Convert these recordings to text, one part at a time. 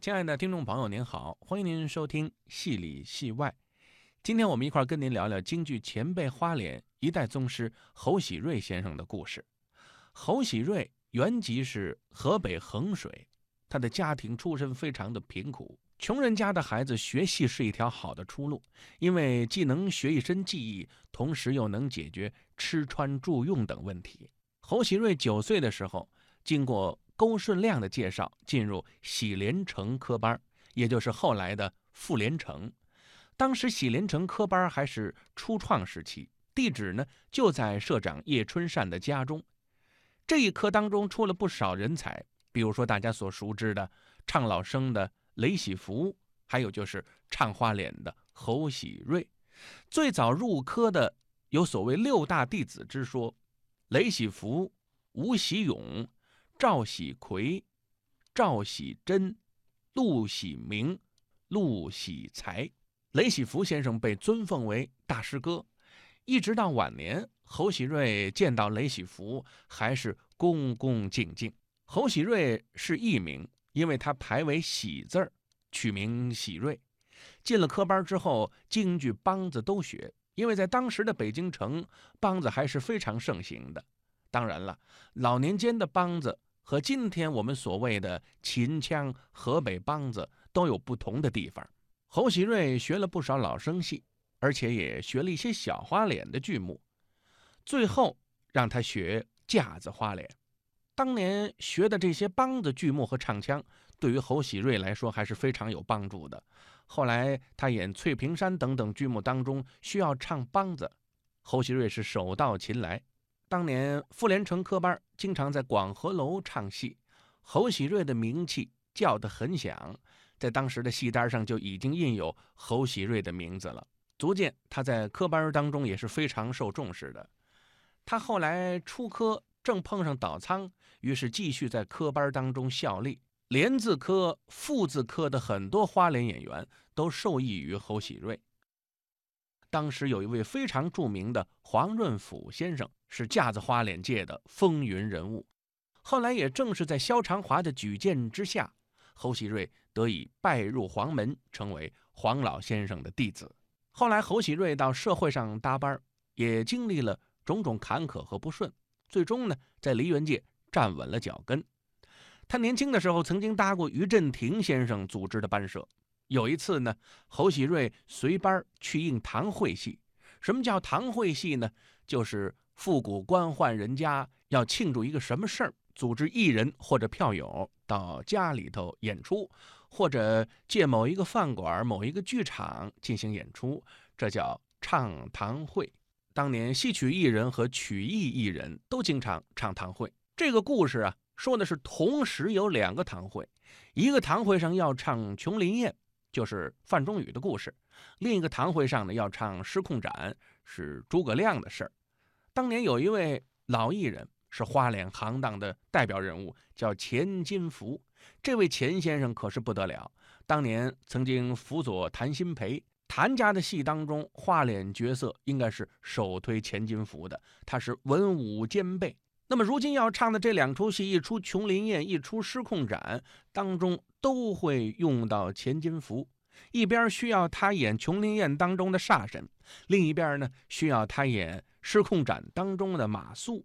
亲爱的听众朋友，您好，欢迎您收听《戏里戏外》。今天我们一块儿跟您聊聊京剧前辈花脸一代宗师侯喜瑞先生的故事。侯喜瑞原籍是河北衡水，他的家庭出身非常的贫苦，穷人家的孩子学戏是一条好的出路，因为既能学一身技艺，同时又能解决吃穿住用等问题。侯喜瑞九岁的时候，经过勾顺亮的介绍，进入喜连成科班，也就是后来的傅连成。当时喜连成科班还是初创时期，地址呢就在社长叶春善的家中。这一科当中出了不少人才，比如说大家所熟知的唱老生的雷喜福，还有就是唱花脸的侯喜瑞。最早入科的有所谓六大弟子之说：雷喜福、吴喜勇。赵喜奎、赵喜珍、陆喜明、陆喜才、雷喜福先生被尊奉为大师哥，一直到晚年，侯喜瑞见到雷喜福还是恭恭敬敬。侯喜瑞是艺名，因为他排为喜字儿，取名喜瑞。进了科班之后，京剧梆子都学，因为在当时的北京城，梆子还是非常盛行的。当然了，老年间的梆子。和今天我们所谓的秦腔、河北梆子都有不同的地方。侯喜瑞学了不少老生戏，而且也学了一些小花脸的剧目，最后让他学架子花脸。当年学的这些梆子剧目和唱腔，对于侯喜瑞来说还是非常有帮助的。后来他演《翠屏山》等等剧目当中需要唱梆子，侯喜瑞是手到擒来。当年傅连成科班经常在广和楼唱戏，侯喜瑞的名气叫得很响，在当时的戏单上就已经印有侯喜瑞的名字了，足见他在科班当中也是非常受重视的。他后来出科正碰上倒仓，于是继续在科班当中效力。连字科、副字科的很多花脸演员都受益于侯喜瑞。当时有一位非常著名的黄润甫先生，是架子花脸界的风云人物。后来也正是在萧长华的举荐之下，侯喜瑞得以拜入黄门，成为黄老先生的弟子。后来侯喜瑞到社会上搭班，也经历了种种坎坷和不顺，最终呢，在梨园界站稳了脚跟。他年轻的时候曾经搭过于振廷先生组织的班社。有一次呢，侯喜瑞随班去应堂会戏。什么叫堂会戏呢？就是复古官宦人家要庆祝一个什么事儿，组织艺人或者票友到家里头演出，或者借某一个饭馆、某一个剧场进行演出，这叫唱堂会。当年戏曲艺人和曲艺艺人都经常唱堂会。这个故事啊，说的是同时有两个堂会，一个堂会上要唱《琼林宴》。就是范仲宇的故事。另一个堂会上呢，要唱《失控斩》，是诸葛亮的事儿。当年有一位老艺人，是花脸行当的代表人物，叫钱金福。这位钱先生可是不得了，当年曾经辅佐谭鑫培。谭家的戏当中，花脸角色应该是首推钱金福的，他是文武兼备。那么如今要唱的这两出戏，一出《琼林宴》，一出《失控斩》，当中都会用到钱金福。一边需要他演《琼林宴》当中的煞神，另一边呢需要他演《失控展》当中的马谡。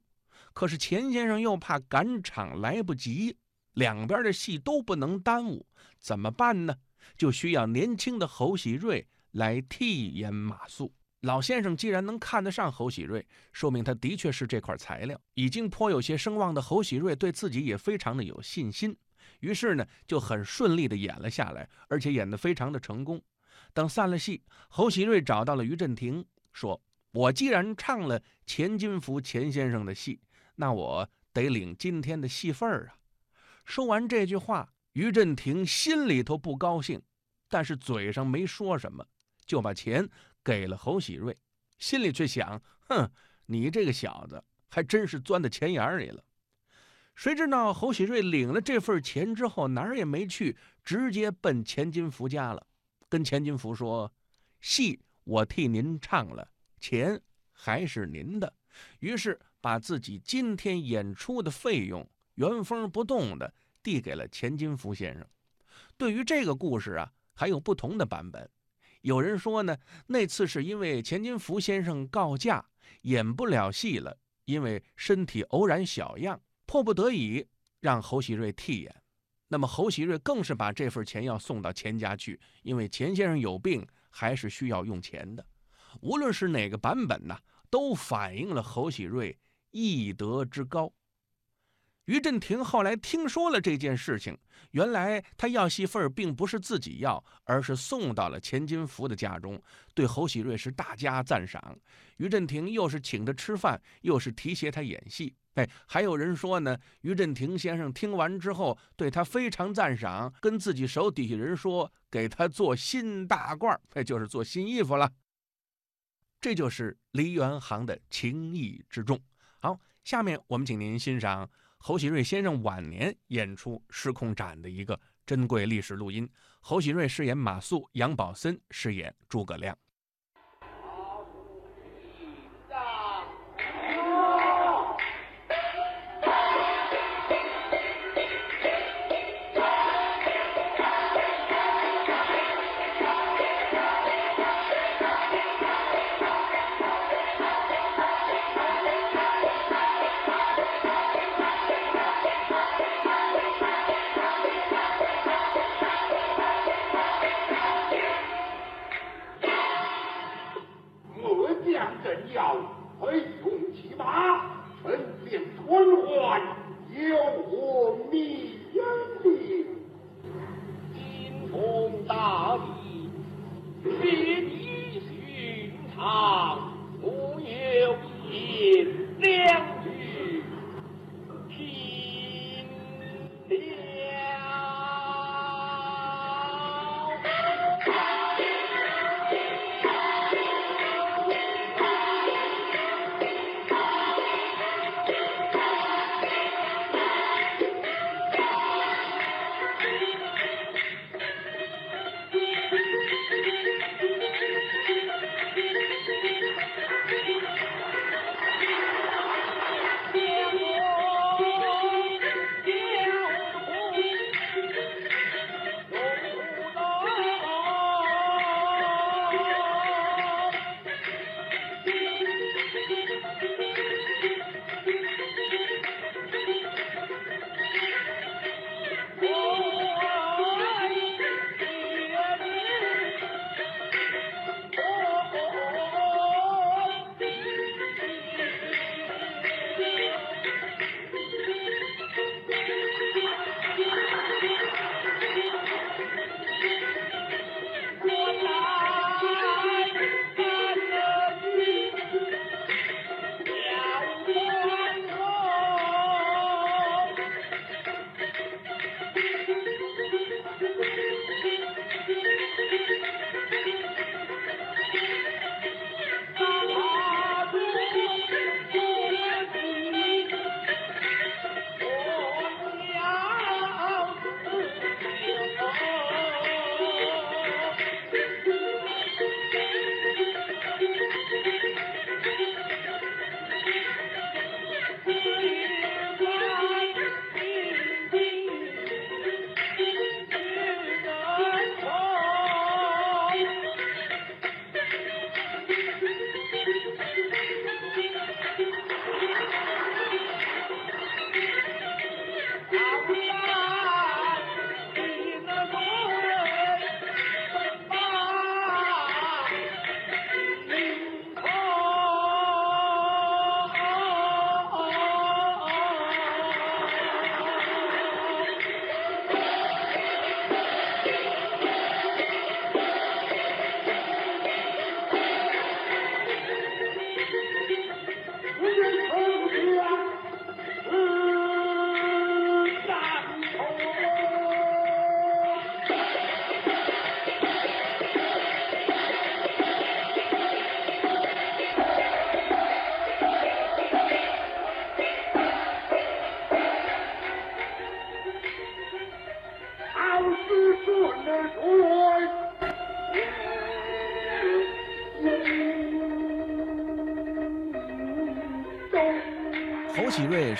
可是钱先生又怕赶场来不及，两边的戏都不能耽误，怎么办呢？就需要年轻的侯喜瑞来替演马谡。老先生既然能看得上侯喜瑞，说明他的确是这块材料。已经颇有些声望的侯喜瑞对自己也非常的有信心，于是呢就很顺利的演了下来，而且演得非常的成功。等散了戏，侯喜瑞找到了于振廷，说：“我既然唱了钱金福钱先生的戏，那我得领今天的戏份儿啊。”说完这句话，于振廷心里头不高兴，但是嘴上没说什么。就把钱给了侯喜瑞，心里却想：哼，你这个小子还真是钻到钱眼里了。谁知道侯喜瑞领了这份钱之后，哪儿也没去，直接奔钱金福家了，跟钱金福说：“戏我替您唱了，钱还是您的。”于是把自己今天演出的费用原封不动的递给了钱金福先生。对于这个故事啊，还有不同的版本。有人说呢，那次是因为钱金福先生告假演不了戏了，因为身体偶然小恙，迫不得已让侯喜瑞替演。那么侯喜瑞更是把这份钱要送到钱家去，因为钱先生有病，还是需要用钱的。无论是哪个版本呢，都反映了侯喜瑞义德之高。于振廷后来听说了这件事情，原来他要戏份并不是自己要，而是送到了钱金福的家中，对侯喜瑞是大加赞赏。于振廷又是请他吃饭，又是提携他演戏。哎，还有人说呢，于振廷先生听完之后对他非常赞赏，跟自己手底下人说，给他做新大褂，哎就是做新衣服了。这就是梨园行的情义之重。好，下面我们请您欣赏。侯喜瑞先生晚年演出《失控斩》的一个珍贵历史录音。侯喜瑞饰演马谡，杨宝森饰演诸葛亮。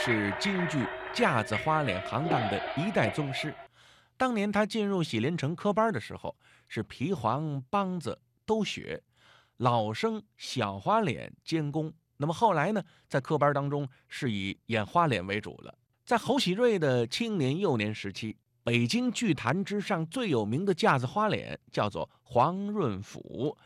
是京剧架子花脸行当的一代宗师，当年他进入喜连城科班的时候，是皮黄梆子都学，老生小花脸兼工。那么后来呢，在科班当中是以演花脸为主了。在侯喜瑞的青年幼年时期，北京剧坛之上最有名的架子花脸叫做黄润甫。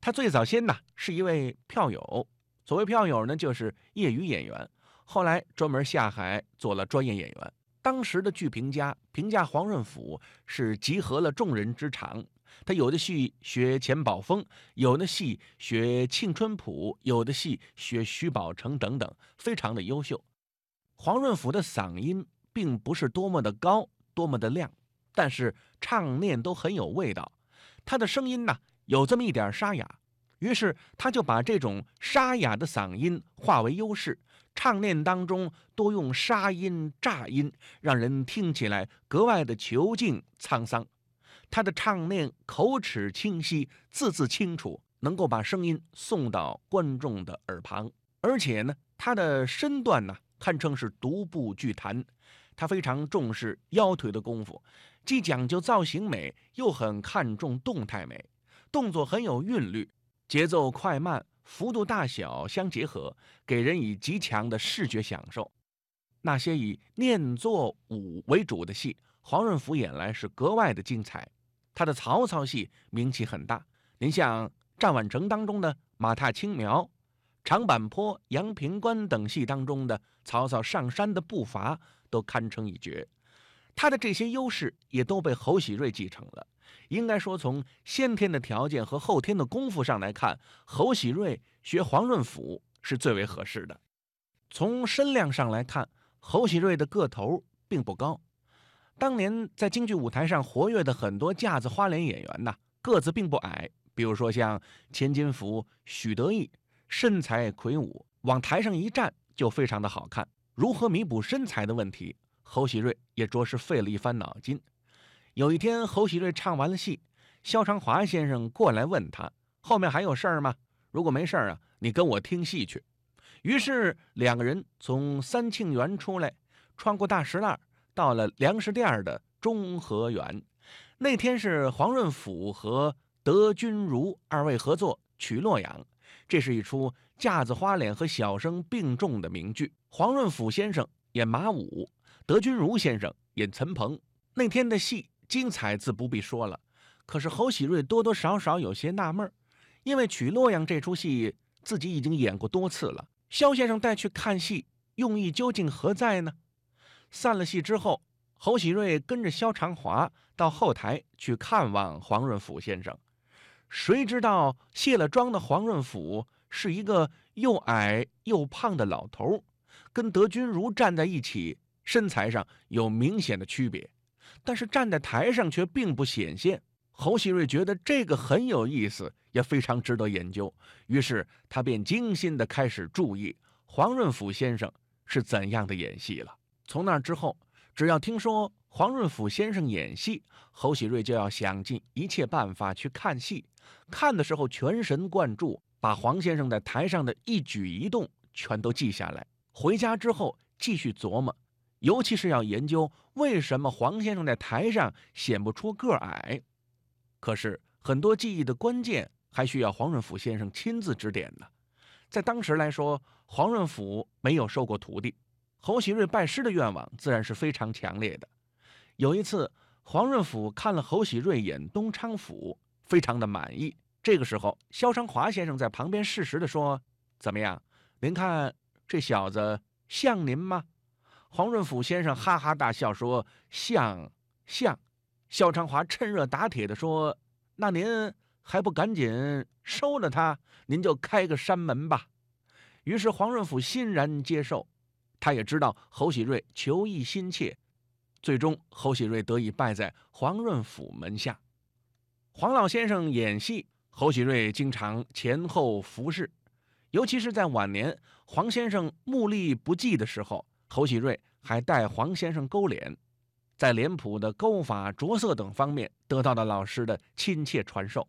他最早先呢是一位票友，所谓票友呢就是业余演员，后来专门下海做了专业演员。当时的剧评家评价黄润甫是集合了众人之长，他有的戏学钱宝峰，有的戏学庆春浦，有的戏学徐宝成等等，非常的优秀。黄润甫的嗓音并不是多么的高，多么的亮，但是唱念都很有味道。他的声音呢有这么一点沙哑，于是他就把这种沙哑的嗓音化为优势。唱念当中多用沙音、炸音，让人听起来格外的遒劲沧桑。他的唱念口齿清晰，字字清楚，能够把声音送到观众的耳旁。而且呢，他的身段呢，堪称是独步剧坛。他非常重视腰腿的功夫，既讲究造型美，又很看重动态美，动作很有韵律，节奏快慢。幅度大小相结合，给人以极强的视觉享受。那些以念作武为主的戏，黄润甫演来是格外的精彩。他的曹操戏名气很大，您像《战宛城》当中的马踏青苗，《长坂坡》《阳平关》等戏当中的曹操上山的步伐都堪称一绝。他的这些优势也都被侯喜瑞继承了。应该说，从先天的条件和后天的功夫上来看，侯喜瑞学黄润甫是最为合适的。从身量上来看，侯喜瑞的个头并不高。当年在京剧舞台上活跃的很多架子花脸演员呐，个子并不矮。比如说像钱金福、许德义，身材魁梧，往台上一站就非常的好看。如何弥补身材的问题，侯喜瑞也着实费了一番脑筋。有一天，侯喜瑞唱完了戏，肖长华先生过来问他：“后面还有事儿吗？如果没事儿啊，你跟我听戏去。”于是两个人从三庆园出来，穿过大石栏，到了粮食店的中和园。那天是黄润甫和德君如二位合作《取洛阳》，这是一出架子花脸和小生并重的名剧。黄润甫先生演马武，德君如先生演岑彭。那天的戏。精彩自不必说了，可是侯喜瑞多多少少有些纳闷，因为《娶洛阳》这出戏自己已经演过多次了。肖先生带去看戏，用意究竟何在呢？散了戏之后，侯喜瑞跟着肖长华到后台去看望黄润甫先生，谁知道卸了妆的黄润甫是一个又矮又胖的老头，跟德君如站在一起，身材上有明显的区别。但是站在台上却并不显现。侯喜瑞觉得这个很有意思，也非常值得研究。于是他便精心地开始注意黄润甫先生是怎样的演戏了。从那之后，只要听说黄润甫先生演戏，侯喜瑞就要想尽一切办法去看戏。看的时候全神贯注，把黄先生在台上的一举一动全都记下来。回家之后继续琢磨。尤其是要研究为什么黄先生在台上显不出个矮，可是很多记忆的关键还需要黄润甫先生亲自指点呢。在当时来说，黄润甫没有收过徒弟，侯喜瑞拜师的愿望自然是非常强烈的。有一次，黄润甫看了侯喜瑞演东昌府，非常的满意。这个时候，肖长华先生在旁边适时的说：“怎么样？您看这小子像您吗？”黄润甫先生哈哈大笑说：“像像。”肖长华趁热打铁地说：“那您还不赶紧收了他？您就开个山门吧。”于是黄润甫欣然接受。他也知道侯喜瑞求艺心切，最终侯喜瑞得以拜在黄润甫门下。黄老先生演戏，侯喜瑞经常前后服侍，尤其是在晚年黄先生目力不济的时候。侯喜瑞还带黄先生勾脸，在脸谱的勾法、着色等方面得到了老师的亲切传授。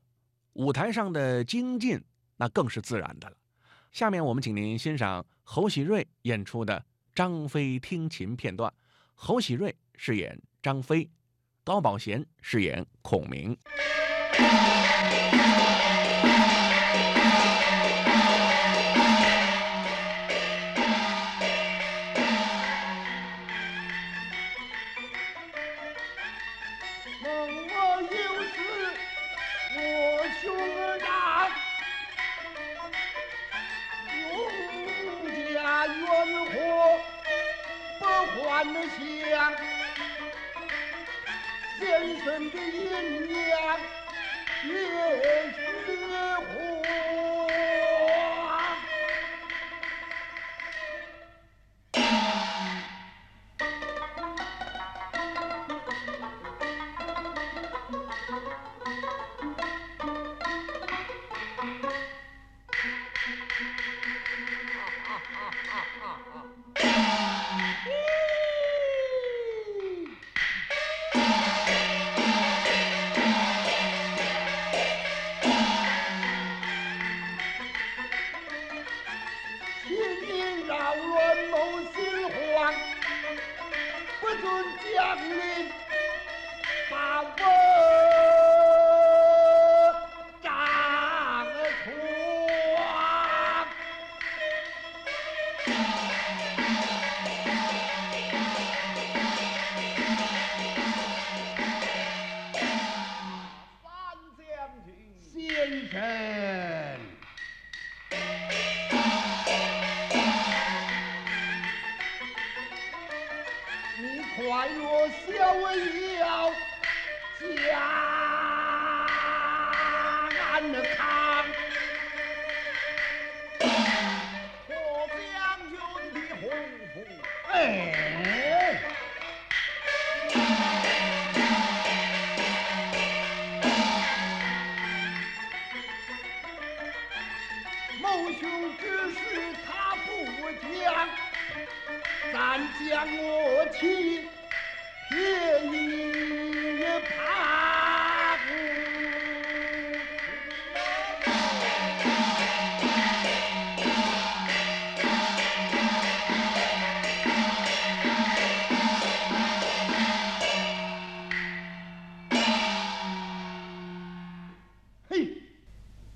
舞台上的精进，那更是自然的了。下面我们请您欣赏侯喜瑞演出的张飞听琴片段。侯喜瑞饰演张飞，高宝贤饰演孔明。将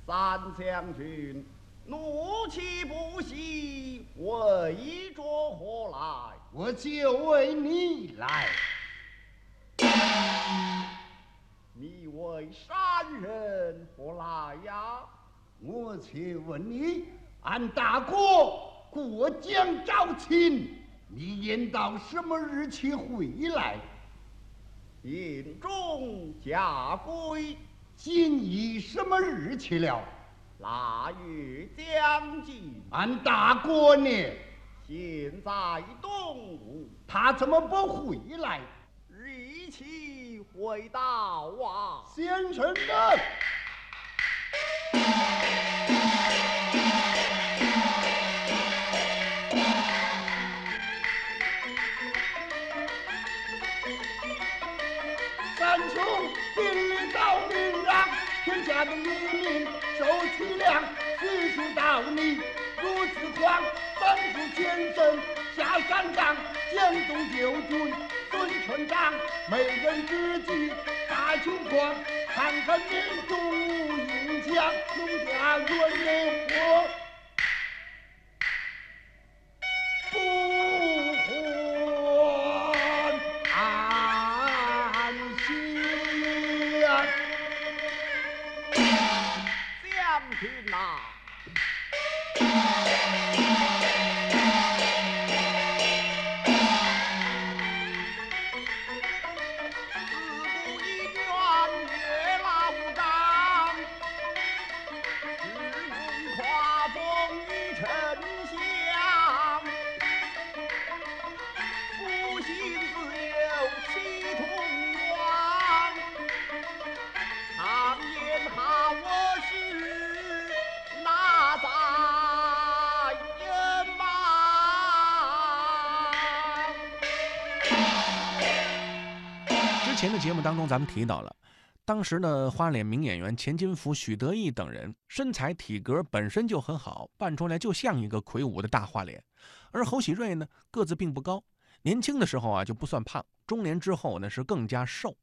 三将军怒气不息，为着何来？我就为你来，你为山人何来呀？我且问你，俺大哥过江招亲，你应到什么日期回来？印中家规，今已什么日期了？腊月将近，俺大哥呢？现在东吴，他怎么不回来？日期回到啊！先生呢？当中，咱们提到了，当时的花脸名演员钱金福、许德义等人身材体格本身就很好，扮出来就像一个魁梧的大花脸。而侯喜瑞呢，个子并不高，年轻的时候啊就不算胖，中年之后呢是更加瘦，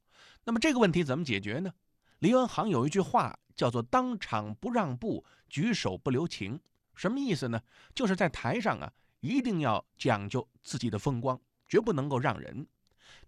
那么这个问题怎么解决呢？黎文航有一句话叫做“当场不让步，举手不留情”，什么意思呢？就是在台上啊，一定要讲究自己的风光，绝不能够让人。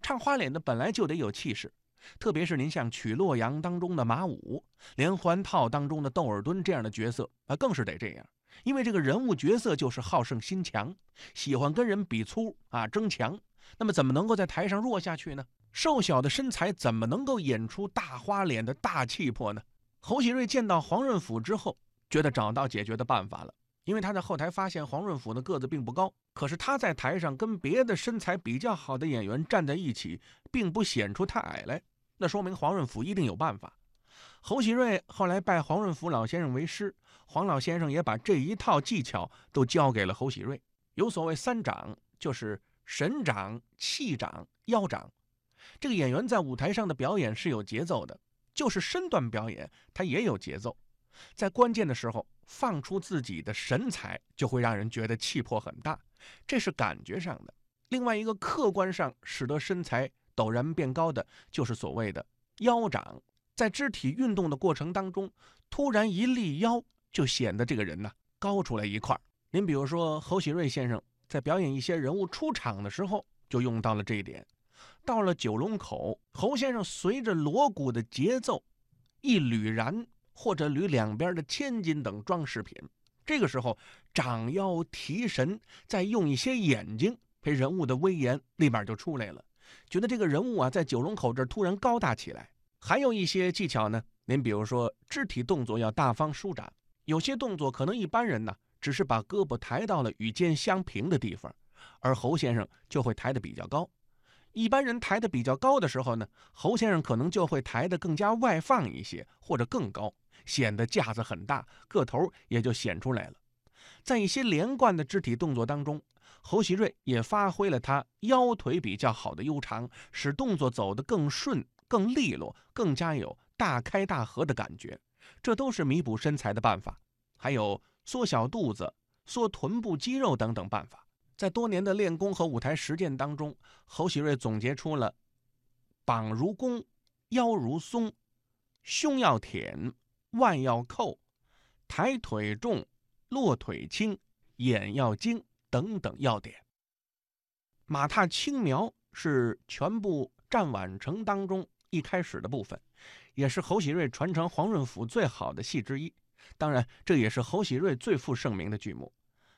唱花脸的本来就得有气势，特别是您像《曲洛阳》当中的马武，《连环套》当中的窦尔敦这样的角色啊，更是得这样。因为这个人物角色就是好胜心强，喜欢跟人比粗啊争强，那么怎么能够在台上弱下去呢？瘦小的身材怎么能够演出大花脸的大气魄呢？侯喜瑞见到黄润甫之后，觉得找到解决的办法了。因为他在后台发现黄润甫的个子并不高，可是他在台上跟别的身材比较好的演员站在一起，并不显出太矮来，那说明黄润甫一定有办法。侯喜瑞后来拜黄润甫老先生为师，黄老先生也把这一套技巧都教给了侯喜瑞。有所谓三掌，就是神掌、气掌、腰掌。这个演员在舞台上的表演是有节奏的，就是身段表演，他也有节奏。在关键的时候放出自己的神采，就会让人觉得气魄很大，这是感觉上的。另外一个客观上使得身材陡然变高的，就是所谓的腰长。在肢体运动的过程当中，突然一立腰，就显得这个人呢高出来一块。您比如说侯喜瑞先生在表演一些人物出场的时候，就用到了这一点。到了九龙口，侯先生随着锣鼓的节奏，一捋然或者捋两边的千金等装饰品。这个时候掌腰提神，再用一些眼睛，陪人物的威严立马就出来了，觉得这个人物啊在九龙口这儿突然高大起来。还有一些技巧呢，您比如说肢体动作要大方舒展，有些动作可能一般人呢只是把胳膊抬到了与肩相平的地方，而侯先生就会抬得比较高。一般人抬得比较高的时候呢，侯先生可能就会抬得更加外放一些，或者更高，显得架子很大，个头也就显出来了。在一些连贯的肢体动作当中，侯喜瑞也发挥了他腰腿比较好的悠长，使动作走得更顺。更利落，更加有大开大合的感觉，这都是弥补身材的办法。还有缩小肚子、缩臀部肌肉等等办法。在多年的练功和舞台实践当中，侯喜瑞总结出了：膀如弓，腰如松，胸要挺，腕要扣，抬腿重，落腿轻，眼要精等等要点。马踏青苗是全部战宛城当中。一开始的部分，也是侯喜瑞传承黄润甫最好的戏之一。当然，这也是侯喜瑞最负盛名的剧目。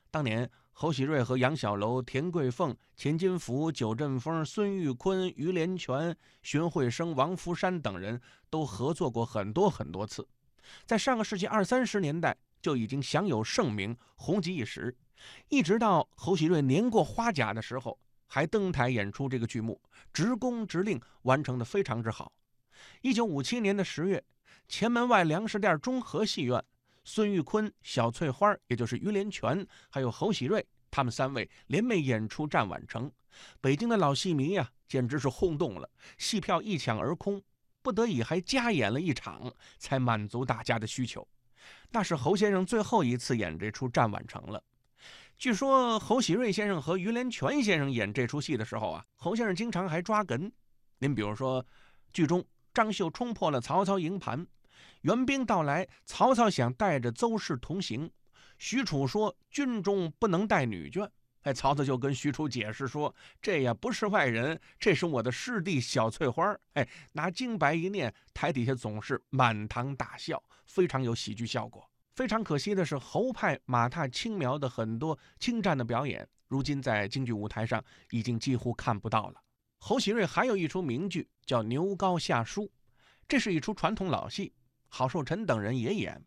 当年，侯喜瑞和杨小楼、田桂凤、钱金福、九振峰、孙玉坤、于连泉、荀慧生、王福山等人都合作过很多很多次，在上个世纪二三十年代就已经享有盛名，红极一时。一直到侯喜瑞年过花甲的时候。还登台演出这个剧目，直工直令，完成的非常之好。一九五七年的十月，前门外粮食店中和戏院，孙玉坤、小翠花，也就是于连泉，还有侯喜瑞，他们三位联袂演出《战宛城》，北京的老戏迷呀，简直是轰动了，戏票一抢而空，不得已还加演了一场，才满足大家的需求。那是侯先生最后一次演这出《战宛城》了。据说侯喜瑞先生和于连泉先生演这出戏的时候啊，侯先生经常还抓哏。您比如说，剧中张绣冲破了曹操营盘，援兵到来，曹操想带着邹氏同行，许褚说军中不能带女眷。哎，曹操就跟许褚解释说，这也不是外人，这是我的师弟小翠花。哎，拿京白一念，台底下总是满堂大笑，非常有喜剧效果。非常可惜的是，侯派马踏青苗的很多精湛的表演，如今在京剧舞台上已经几乎看不到了。侯喜瑞还有一出名剧叫《牛皋下书》，这是一出传统老戏，郝寿臣等人也演。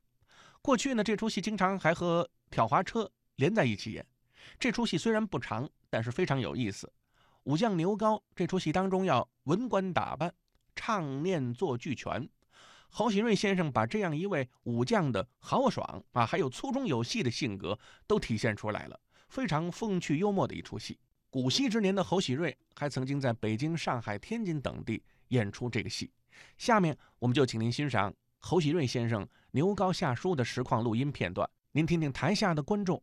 过去呢，这出戏经常还和挑滑车连在一起演。这出戏虽然不长，但是非常有意思。武将牛皋这出戏当中要文官打扮，唱念做俱全。侯喜瑞先生把这样一位武将的豪爽啊，还有粗中有细的性格都体现出来了，非常风趣幽默的一出戏。古稀之年的侯喜瑞还曾经在北京、上海、天津等地演出这个戏。下面我们就请您欣赏侯喜瑞先生牛皋下书的实况录音片段，您听听台下的观众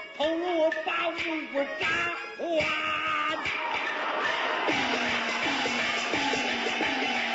不我把五谷炸完。